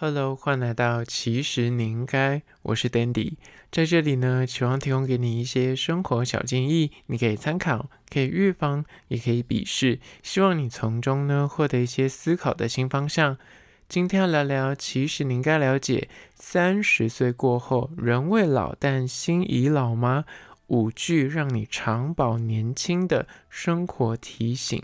Hello，欢迎来到其实你应该，我是 Dandy，在这里呢，希望提供给你一些生活小建议，你可以参考，可以预防，也可以鄙视，希望你从中呢获得一些思考的新方向。今天要聊聊，其实你应该了解，三十岁过后，人未老，但心已老吗？五句让你长保年轻的生活提醒。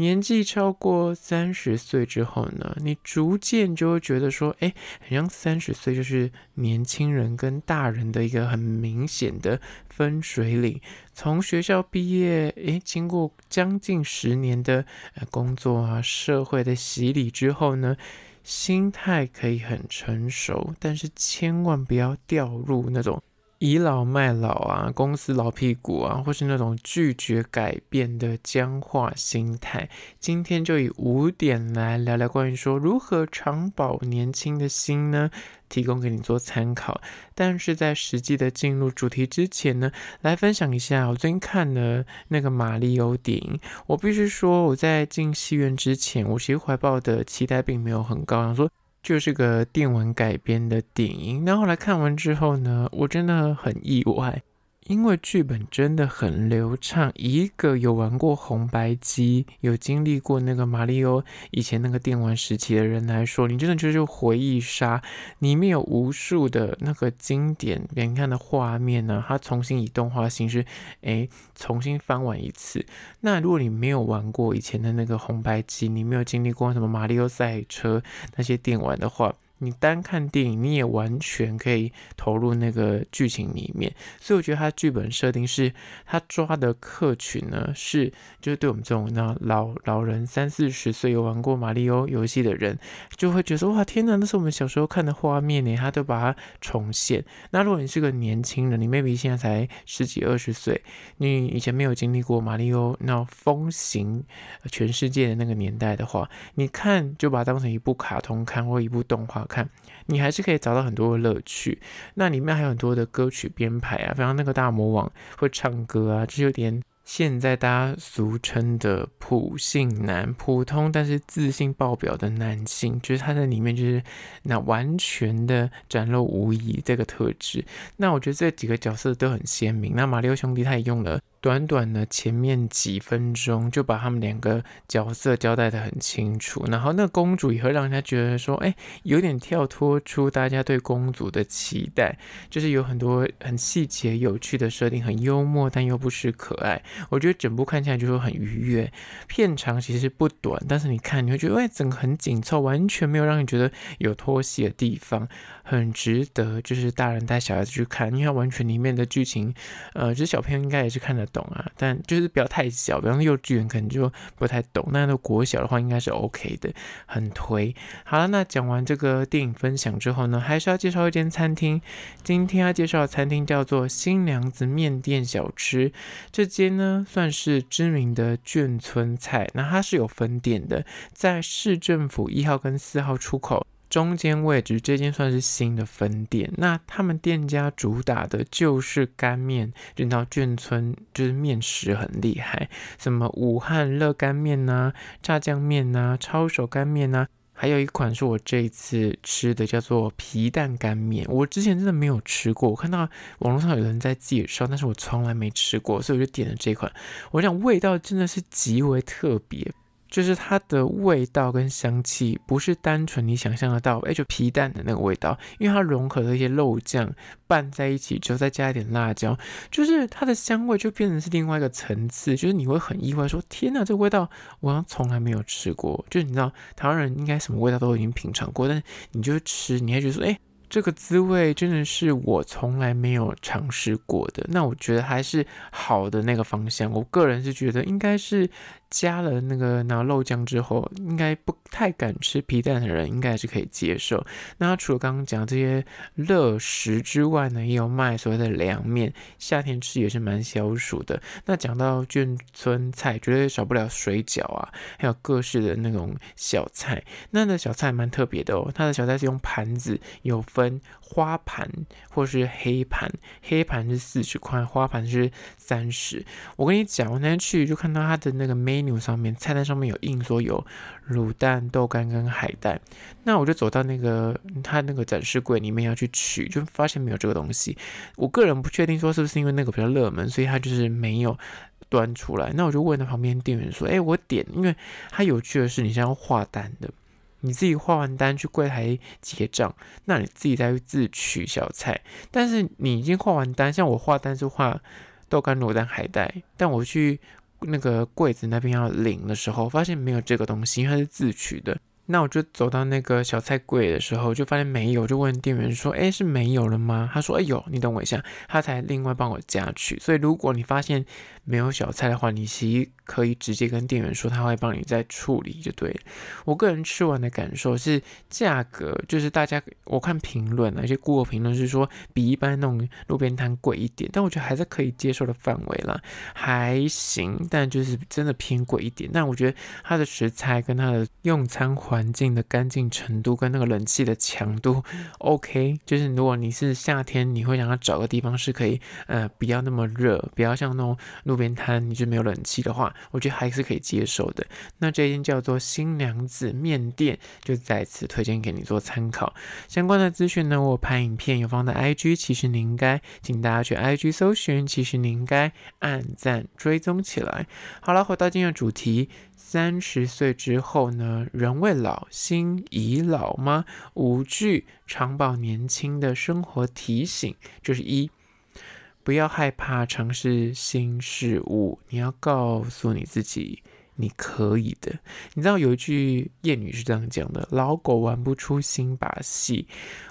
年纪超过三十岁之后呢，你逐渐就会觉得说，哎，好像三十岁就是年轻人跟大人的一个很明显的分水岭。从学校毕业，哎，经过将近十年的工作啊、社会的洗礼之后呢，心态可以很成熟，但是千万不要掉入那种。倚老卖老啊，公司老屁股啊，或是那种拒绝改变的僵化心态。今天就以五点来聊聊关于说如何长保年轻的心呢，提供给你做参考。但是在实际的进入主题之前呢，来分享一下我最近看的那个马里欧电影。我必须说，我在进戏院之前，我其实怀抱的期待并没有很高，想说。就是个电文改编的电影，那后来看完之后呢，我真的很意外。因为剧本真的很流畅，一个有玩过红白机、有经历过那个马里奥以前那个电玩时期的人来说，你真的就是回忆杀，里面有无数的那个经典连看的画面呢、它重新以动画形式，哎，重新翻完一次。那如果你没有玩过以前的那个红白机，你没有经历过什么马里奥赛车那些电玩的话，你单看电影，你也完全可以投入那个剧情里面，所以我觉得他剧本设定是，他抓的客群呢是，就是对我们这种那老老人三四十岁有玩过马里奥游戏的人，就会觉得哇天哪，那是我们小时候看的画面呢，他都把它重现。那如果你是个年轻人，你 maybe 现在才十几二十岁，你以前没有经历过马里奥那风行全世界的那个年代的话，你看就把它当成一部卡通看或一部动画。看，你还是可以找到很多的乐趣。那里面还有很多的歌曲编排啊，比方那个大魔王会唱歌啊，就有点现在大家俗称的普信男，普通但是自信爆表的男性，就是他在里面就是那完全的展露无遗这个特质。那我觉得这几个角色都很鲜明。那马里奥兄弟他也用了。短短的前面几分钟就把他们两个角色交代得很清楚，然后那个公主也会让人家觉得说，哎，有点跳脱出大家对公主的期待，就是有很多很细节、有趣的设定，很幽默但又不失可爱。我觉得整部看起来就是很愉悦。片长其实不短，但是你看你会觉得，哎，整个很紧凑，完全没有让你觉得有拖戏的地方，很值得就是大人带小孩子去看，因为完全里面的剧情，呃，就是小朋友应该也是看得懂啊，但就是不要太小，比方幼稚园可能就不太懂。那都国小的话，应该是 OK 的，很推。好了，那讲完这个电影分享之后呢，还是要介绍一间餐厅。今天要介绍的餐厅叫做新娘子面店小吃。这间呢算是知名的眷村菜，那它是有分店的，在市政府一号跟四号出口。中间位置这间算是新的分店，那他们店家主打的就是干面，就到眷村就是面食很厉害，什么武汉热干面呐、炸酱面呐、抄手干面呐、还有一款是我这一次吃的叫做皮蛋干面，我之前真的没有吃过，我看到网络上有人在介绍，但是我从来没吃过，所以我就点了这款，我想味道真的是极为特别。就是它的味道跟香气不是单纯你想象得到，哎，就皮蛋的那个味道，因为它融合了一些肉酱拌在一起之后，再加一点辣椒，就是它的香味就变成是另外一个层次，就是你会很意外说，天哪，这个味道我好像从来没有吃过。就是你知道台湾人应该什么味道都已经品尝过，但是你就吃，你还觉得说，哎。这个滋味真的是我从来没有尝试过的，那我觉得还是好的那个方向。我个人是觉得应该是加了那个拿肉酱之后，应该不太敢吃皮蛋的人应该还是可以接受。那除了刚刚讲这些热食之外呢，也有卖所谓的凉面，夏天吃也是蛮消暑的。那讲到眷村菜，绝对少不了水饺啊，还有各式的那种小菜。那的小菜蛮特别的哦，它的小菜是用盘子有。分花盘或是黑盘，黑盘是四十块，花盘是三十。我跟你讲，我那天去就看到他的那个 menu 上面菜单上面有印说有卤蛋、豆干跟海带，那我就走到那个他那个展示柜里面要去取，就发现没有这个东西。我个人不确定说是不是因为那个比较热门，所以他就是没有端出来。那我就问他旁边店员说：“哎，我点，因为他有趣的是，你是要画单的，你自己画完单去柜台结账，那你自己再去自取小菜。但是你已经画完单，像我画单是画豆干、卤蛋、海带，但我去。”那个柜子那边要领的时候，发现没有这个东西，因为它是自取的。那我就走到那个小菜柜的时候，就发现没有，就问店员说：“哎，是没有了吗？”他说：“哎呦，你等我一下。”他才另外帮我加去。所以如果你发现没有小菜的话，你其实可以直接跟店员说，他会帮你再处理就对了。我个人吃完的感受是，价格就是大家我看评论啊，一些顾客评论是说比一般那种路边摊贵一点，但我觉得还是可以接受的范围啦，还行，但就是真的偏贵一点。但我觉得它的食材跟它的用餐环环境的干净程度跟那个冷气的强度，OK，就是如果你是夏天，你会想要找个地方是可以，呃，不要那么热，不要像那种路边摊，你就没有冷气的话，我觉得还是可以接受的。那这间叫做新娘子面店，就再次推荐给你做参考。相关的资讯呢，我拍影片有放在 IG，其实你应该，请大家去 IG 搜寻，其实你应该按赞追踪起来。好了，回到今天的主题。三十岁之后呢，人未老，心已老吗？五句长保年轻的生活提醒，就是一，不要害怕尝试新事物，你要告诉你自己。你可以的，你知道有一句谚语是这样讲的：老狗玩不出新把戏。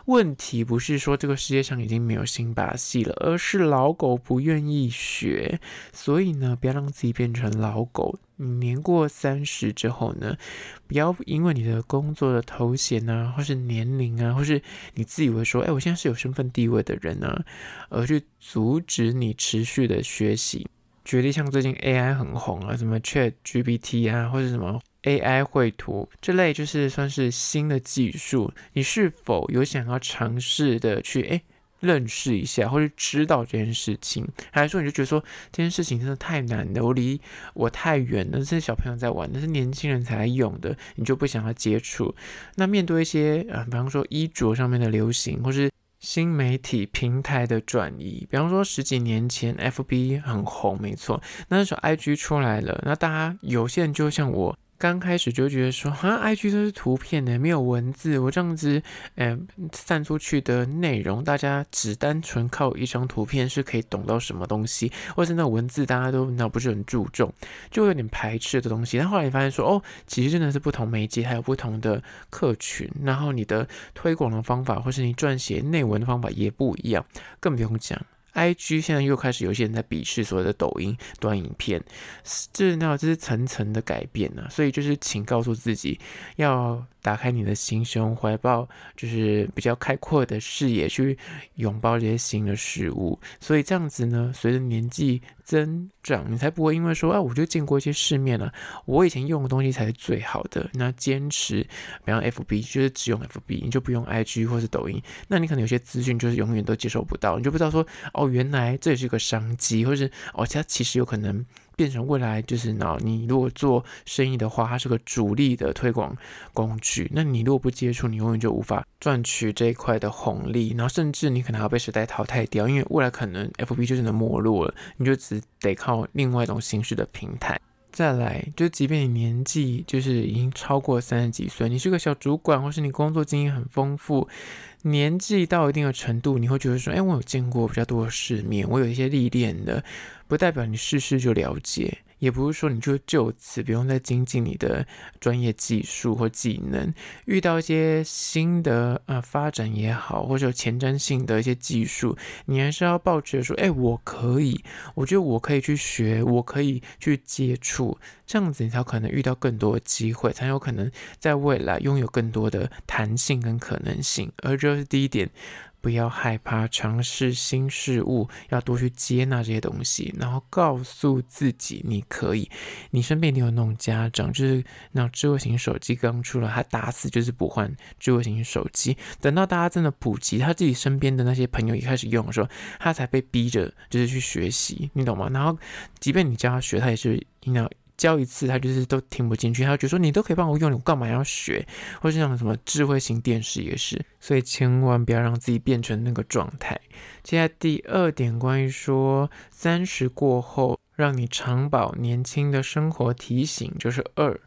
问题不是说这个世界上已经没有新把戏了，而是老狗不愿意学。所以呢，不要让自己变成老狗。你年过三十之后呢，不要因为你的工作的头衔啊，或是年龄啊，或是你自以为说，哎，我现在是有身份地位的人啊，而去阻止你持续的学习。举例像最近 AI 很红啊，什么 ChatGPT 啊，或者什么 AI 绘图这类，就是算是新的技术。你是否有想要尝试的去诶认识一下，或者知道这件事情？还是说你就觉得说这件事情真的太难了，我离我太远了，这些小朋友在玩，那是年轻人才用的，你就不想要接触？那面对一些啊，比方说衣着上面的流行，或是新媒体平台的转移，比方说十几年前，FB 很红，没错，那时候 IG 出来了，那大家有些人就像我。刚开始就觉得说，哈，IG 都是图片的，没有文字。我这样子，呃，散出去的内容，大家只单纯靠一张图片是可以懂到什么东西，或是那文字大家都那不是很注重，就有点排斥的东西。但后来你发现说，哦，其实真的是不同媒介，还有不同的客群，然后你的推广的方法，或是你撰写内文的方法也不一样，更不用讲。IG 现在又开始有些人在鄙视所谓的抖音短影片，这那这是层层的改变呢、啊，所以就是请告诉自己要。打开你的心胸，怀抱就是比较开阔的视野，去拥抱这些新的事物。所以这样子呢，随着年纪增长，你才不会因为说啊，我就见过一些世面了，我以前用的东西才是最好的。那坚持，比方 FB，就是只用 FB，你就不用 IG 或是抖音。那你可能有些资讯就是永远都接受不到，你就不知道说哦，原来这也是一个商机，或是哦，它其实有可能。变成未来就是呢，你如果做生意的话，它是个主力的推广工具。那你如果不接触，你永远就无法赚取这一块的红利。然后甚至你可能还要被时代淘汰掉，因为未来可能 FB 就真的没落了，你就只得靠另外一种形式的平台。再来，就即便你年纪就是已经超过三十几岁，你是个小主管，或是你工作经验很丰富，年纪到一定的程度，你会觉得说，哎，我有见过比较多的世面，我有一些历练的。不代表你事事就了解，也不是说你就就此不用再精进你的专业技术或技能。遇到一些新的呃发展也好，或者前瞻性的一些技术，你还是要抱着说，哎，我可以，我觉得我可以去学，我可以去接触，这样子你才可能遇到更多机会，才有可能在未来拥有更多的弹性跟可能性。而这是第一点。不要害怕尝试新事物，要多去接纳这些东西，然后告诉自己你可以。你身边一定有那种家长，就是那智慧型手机刚出来，他打死就是不换智慧型手机。等到大家真的普及，他自己身边的那些朋友也开始用的时候，他才被逼着就是去学习，你懂吗？然后即便你教他学，他也是你要。教一次，他就是都听不进去，他就说你都可以帮我用，我干嘛要学？或是像什么智慧型电视也是，所以千万不要让自己变成那个状态。接下来第二点，关于说三十过后让你长保年轻的生活提醒，就是二。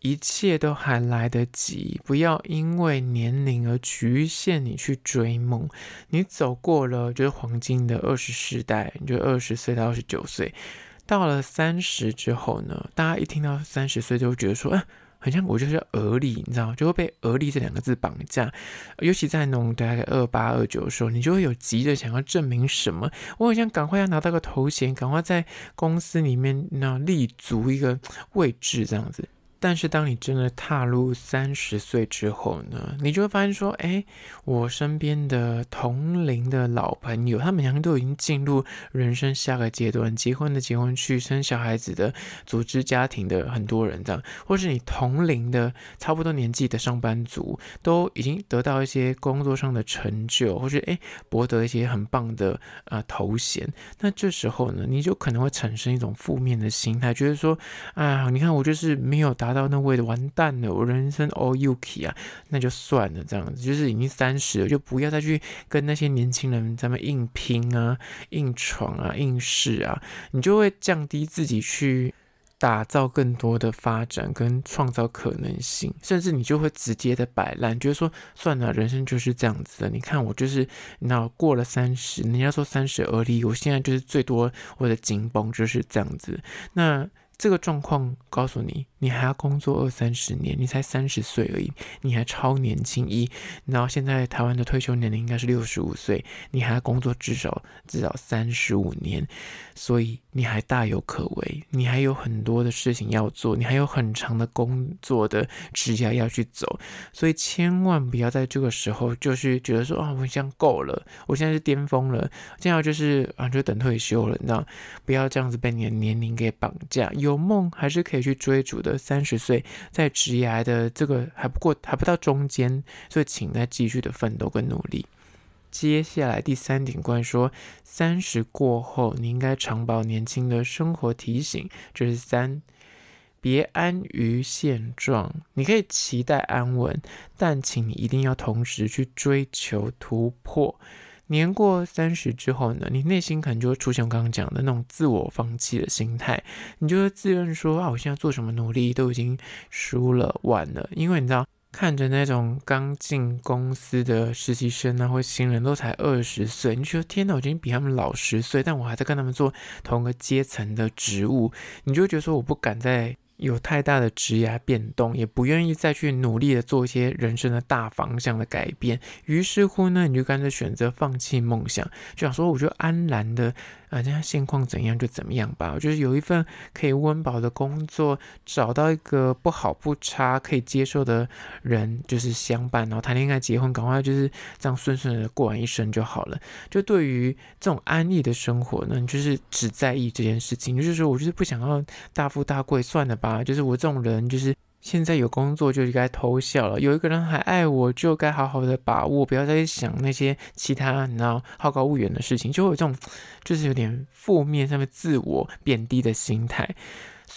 一切都还来得及，不要因为年龄而局限你去追梦。你走过了就是黄金的二十世代，你就二十岁到二十九岁，到了三十之后呢，大家一听到三十岁就会觉得说，啊，好像我就是而立，你知道，就会被而立这两个字绑架。尤其在那种大概二八二九的时候，你就会有急着想要证明什么，我好像赶快要拿到个头衔，赶快在公司里面那立足一个位置，这样子。但是，当你真的踏入三十岁之后呢，你就会发现说，哎，我身边的同龄的老朋友，他们两个都已经进入人生下个阶段，结婚的结婚去，生小孩子的，组织家庭的很多人这样，或是你同龄的差不多年纪的上班族，都已经得到一些工作上的成就，或是哎博得一些很棒的呃头衔。那这时候呢，你就可能会产生一种负面的心态，觉得说，啊，你看我就是没有达。达到那位的完蛋了，我人生 all yuki 啊，那就算了，这样子就是已经三十了，就不要再去跟那些年轻人咱们硬拼啊、硬闯啊、硬试啊，你就会降低自己去打造更多的发展跟创造可能性，甚至你就会直接的摆烂，觉得说算了，人生就是这样子的。你看我就是那过了三十，人家说三十而立，我现在就是最多我的紧绷就是这样子。那这个状况告诉你。你还要工作二三十年，你才三十岁而已，你还超年轻。一，然后现在台湾的退休年龄应该是六十五岁，你还要工作至少至少三十五年，所以你还大有可为，你还有很多的事情要做，你还有很长的工作的职涯要去走，所以千万不要在这个时候就是觉得说啊，我现在够了，我现在是巅峰了，这样就是啊，就等退休了，你知道，不要这样子被你的年龄给绑架，有梦还是可以去追逐的。三十岁在职涯的这个还不过还不到中间，所以请再继续的奋斗跟努力。接下来第三点关于说三十过后你应该常保年轻的生活提醒，这是三，别安于现状。你可以期待安稳，但请你一定要同时去追求突破。年过三十之后呢，你内心可能就会出现我刚刚讲的那种自我放弃的心态，你就会自认说啊，我现在做什么努力都已经输了，晚了。因为你知道，看着那种刚进公司的实习生啊，或新人都才二十岁，你觉得天哪，我已经比他们老十岁，但我还在跟他们做同个阶层的职务，你就会觉得说我不敢再。有太大的职业变动，也不愿意再去努力的做一些人生的大方向的改变，于是乎呢，你就干脆选择放弃梦想，就想说，我就安然的。啊，这样现况怎样就怎么样吧。就是有一份可以温饱的工作，找到一个不好不差可以接受的人，就是相伴，然后谈恋爱、结婚，赶快就是这样顺顺的过完一生就好了。就对于这种安逸的生活呢，就是只在意这件事情，就是说我就是不想要大富大贵，算了吧。就是我这种人，就是。现在有工作就应该偷笑了，有一个人还爱我，就该好好的把握，不要再想那些其他你知道好高骛远的事情，就会有这种就是有点负面上面自我贬低的心态。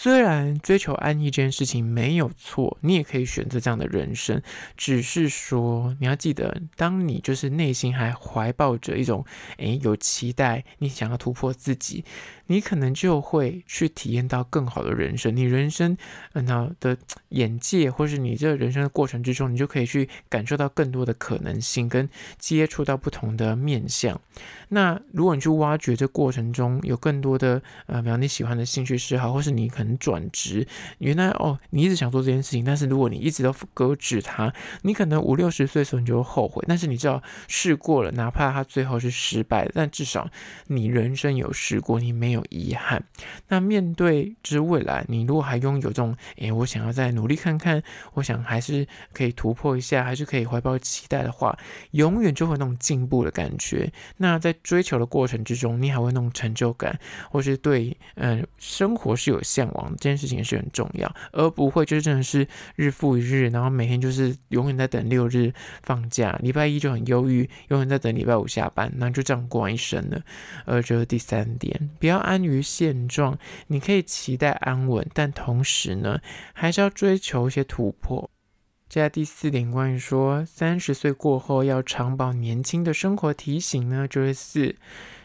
虽然追求安逸这件事情没有错，你也可以选择这样的人生，只是说你要记得，当你就是内心还怀抱着一种诶有期待，你想要突破自己。你可能就会去体验到更好的人生，你人生嗯的眼界，或是你这人生的过程之中，你就可以去感受到更多的可能性，跟接触到不同的面向。那如果你去挖掘这过程中有更多的呃，比方你喜欢的兴趣嗜好，或是你可能转职，原来哦，你一直想做这件事情，但是如果你一直都搁置它，你可能五六十岁的时候你就会后悔。但是你知道试过了，哪怕它最后是失败，但至少你人生有试过，你没有。遗憾。那面对之未来，你如果还拥有这种，诶，我想要再努力看看，我想还是可以突破一下，还是可以怀抱期待的话，永远就会那种进步的感觉。那在追求的过程之中，你还会那种成就感，或是对，嗯、生活是有向往这件事情是很重要，而不会就是真的是日复一日，然后每天就是永远在等六日放假，礼拜一就很忧郁，永远在等礼拜五下班，那就这样过完一生了。而这是第三点，不要安于现状，你可以期待安稳，但同时呢，还是要追求一些突破。接下来第四点，关于说三十岁过后要长保年轻的生活提醒呢，就是四。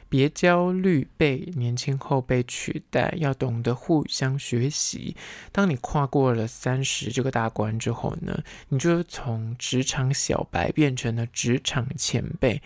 别焦虑被年轻后辈取代，要懂得互相学习。当你跨过了三十这个大关之后呢，你就从职场小白变成了职场前辈。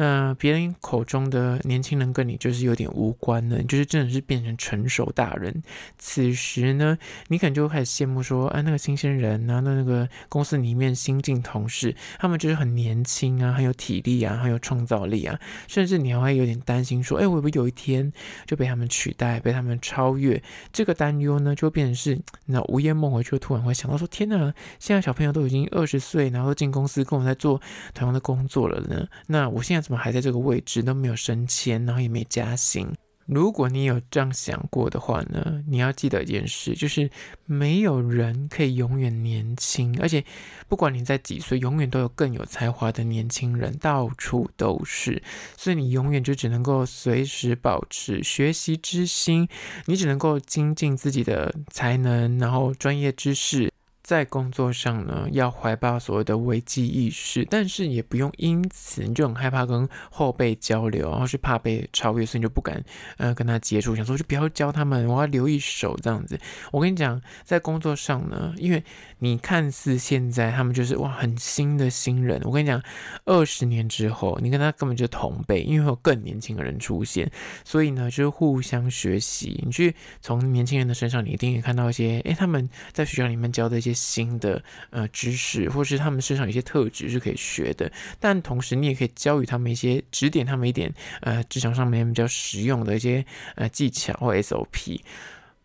嗯、别人口中的年轻人跟你就是有点无关了，就是真的是变成成熟大人。此时呢，你可能就会开始羡慕说，啊，那个新鲜人啊，那那个公司里面新进同事，他们就是很年轻啊，很有体力啊，很有创造力啊，甚至你还会有点担心说，哎，会不会有一天就被他们取代，被他们超越？这个担忧呢，就变成是那午夜梦回，就突然会想到说，天哪，现在小朋友都已经二十岁，然后进公司跟我在做同样的工作了呢，那我现在。怎么还在这个位置都没有升迁，然后也没加薪？如果你有这样想过的话呢，你要记得一件事，就是没有人可以永远年轻，而且不管你在几岁，永远都有更有才华的年轻人，到处都是。所以你永远就只能够随时保持学习之心，你只能够精进自己的才能，然后专业知识。在工作上呢，要怀抱所谓的危机意识，但是也不用因此你就很害怕跟后辈交流，然后是怕被超越，所以你就不敢呃跟他接触，想说就不要教他们，我要留一手这样子。我跟你讲，在工作上呢，因为你看似现在他们就是哇很新的新人，我跟你讲，二十年之后你跟他根本就同辈，因为会有更年轻的人出现，所以呢就是互相学习。你去从年轻人的身上，你一定可以看到一些，诶，他们在学校里面教的一些。新的呃知识，或是他们身上有些特质是可以学的，但同时你也可以教予他们一些，指点他们一点呃职场上面比较实用的一些呃技巧或 SOP，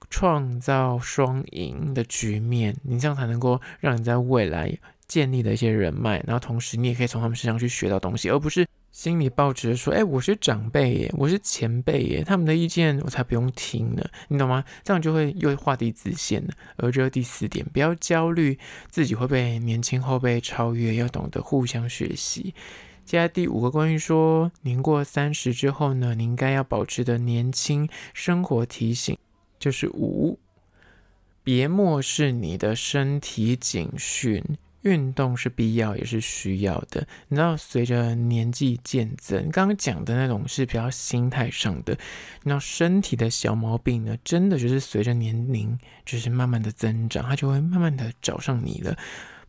创造双赢的局面，你这样才能够让你在未来建立的一些人脉，然后同时你也可以从他们身上去学到东西，而不是。心里抱着说：“哎，我是长辈耶，我是前辈耶，他们的意见我才不用听呢，你懂吗？这样就会又画地自限了。而这第四点，不要焦虑自己会被年轻后辈超越，要懂得互相学习。接下来第五个，关于说年过三十之后呢，你应该要保持的年轻生活提醒，就是五，别漠视你的身体警讯。”运动是必要也是需要的，你知道，随着年纪渐增，刚刚讲的那种是比较心态上的，你知道身体的小毛病呢，真的就是随着年龄就是慢慢的增长，它就会慢慢的找上你了。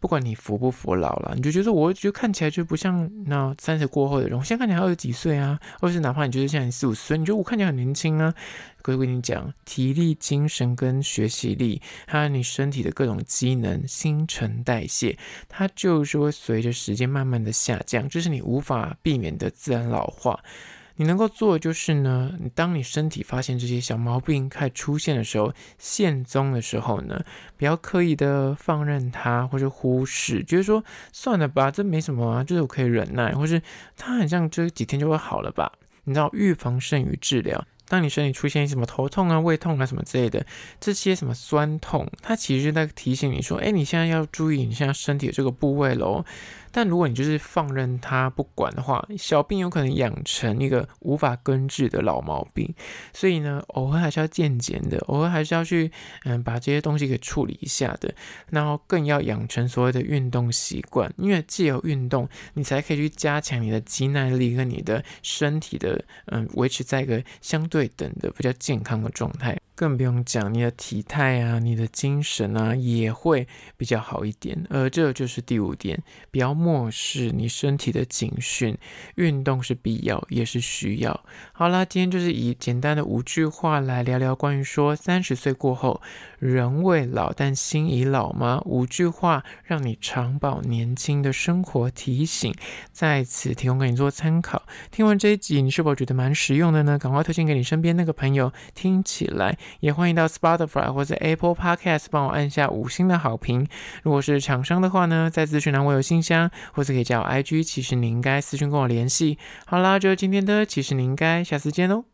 不管你服不服老了，你就觉得我觉得看起来就不像那三十过后的人，我现在看起来二十几岁啊，或是哪怕你觉得像你四五十岁，你觉得我看起来很年轻啊。可以跟你讲，体力、精神跟学习力，还有你身体的各种机能、新陈代谢，它就是会随着时间慢慢的下降，这是你无法避免的自然老化。你能够做的就是呢，你当你身体发现这些小毛病开始出现的时候，现踪的时候呢，不要刻意的放任它或者忽视，就是说算了吧，这没什么啊，就是我可以忍耐，或是它好像这几天就会好了吧。你知道，预防胜于治疗。当你身体出现什么头痛啊、胃痛啊什么之类的，这些什么酸痛，它其实在提醒你说，哎，你现在要注意你现在身体的这个部位喽。但如果你就是放任它不管的话，小病有可能养成一个无法根治的老毛病。所以呢，偶尔还是要健检的，偶尔还是要去嗯把这些东西给处理一下的。然后更要养成所谓的运动习惯，因为既有运动，你才可以去加强你的肌耐力跟你的身体的嗯维持在一个相对等的比较健康的状态。更不用讲，你的体态啊，你的精神啊，也会比较好一点。而这就是第五点，不要漠视你身体的警讯，运动是必要，也是需要。好啦，今天就是以简单的五句话来聊聊关于说三十岁过后，人未老但心已老吗？五句话让你长保年轻的生活提醒，在此提供给你做参考。听完这一集，你是否觉得蛮实用的呢？赶快推荐给你身边那个朋友，听起来。也欢迎到 Spotify 或者 Apple Podcast 帮我按下五星的好评。如果是厂商的话呢，在资讯栏我有信箱，或者可以加我 IG，其实你应该私讯跟我联系。好啦，就今天的，其实你应该下次见喽。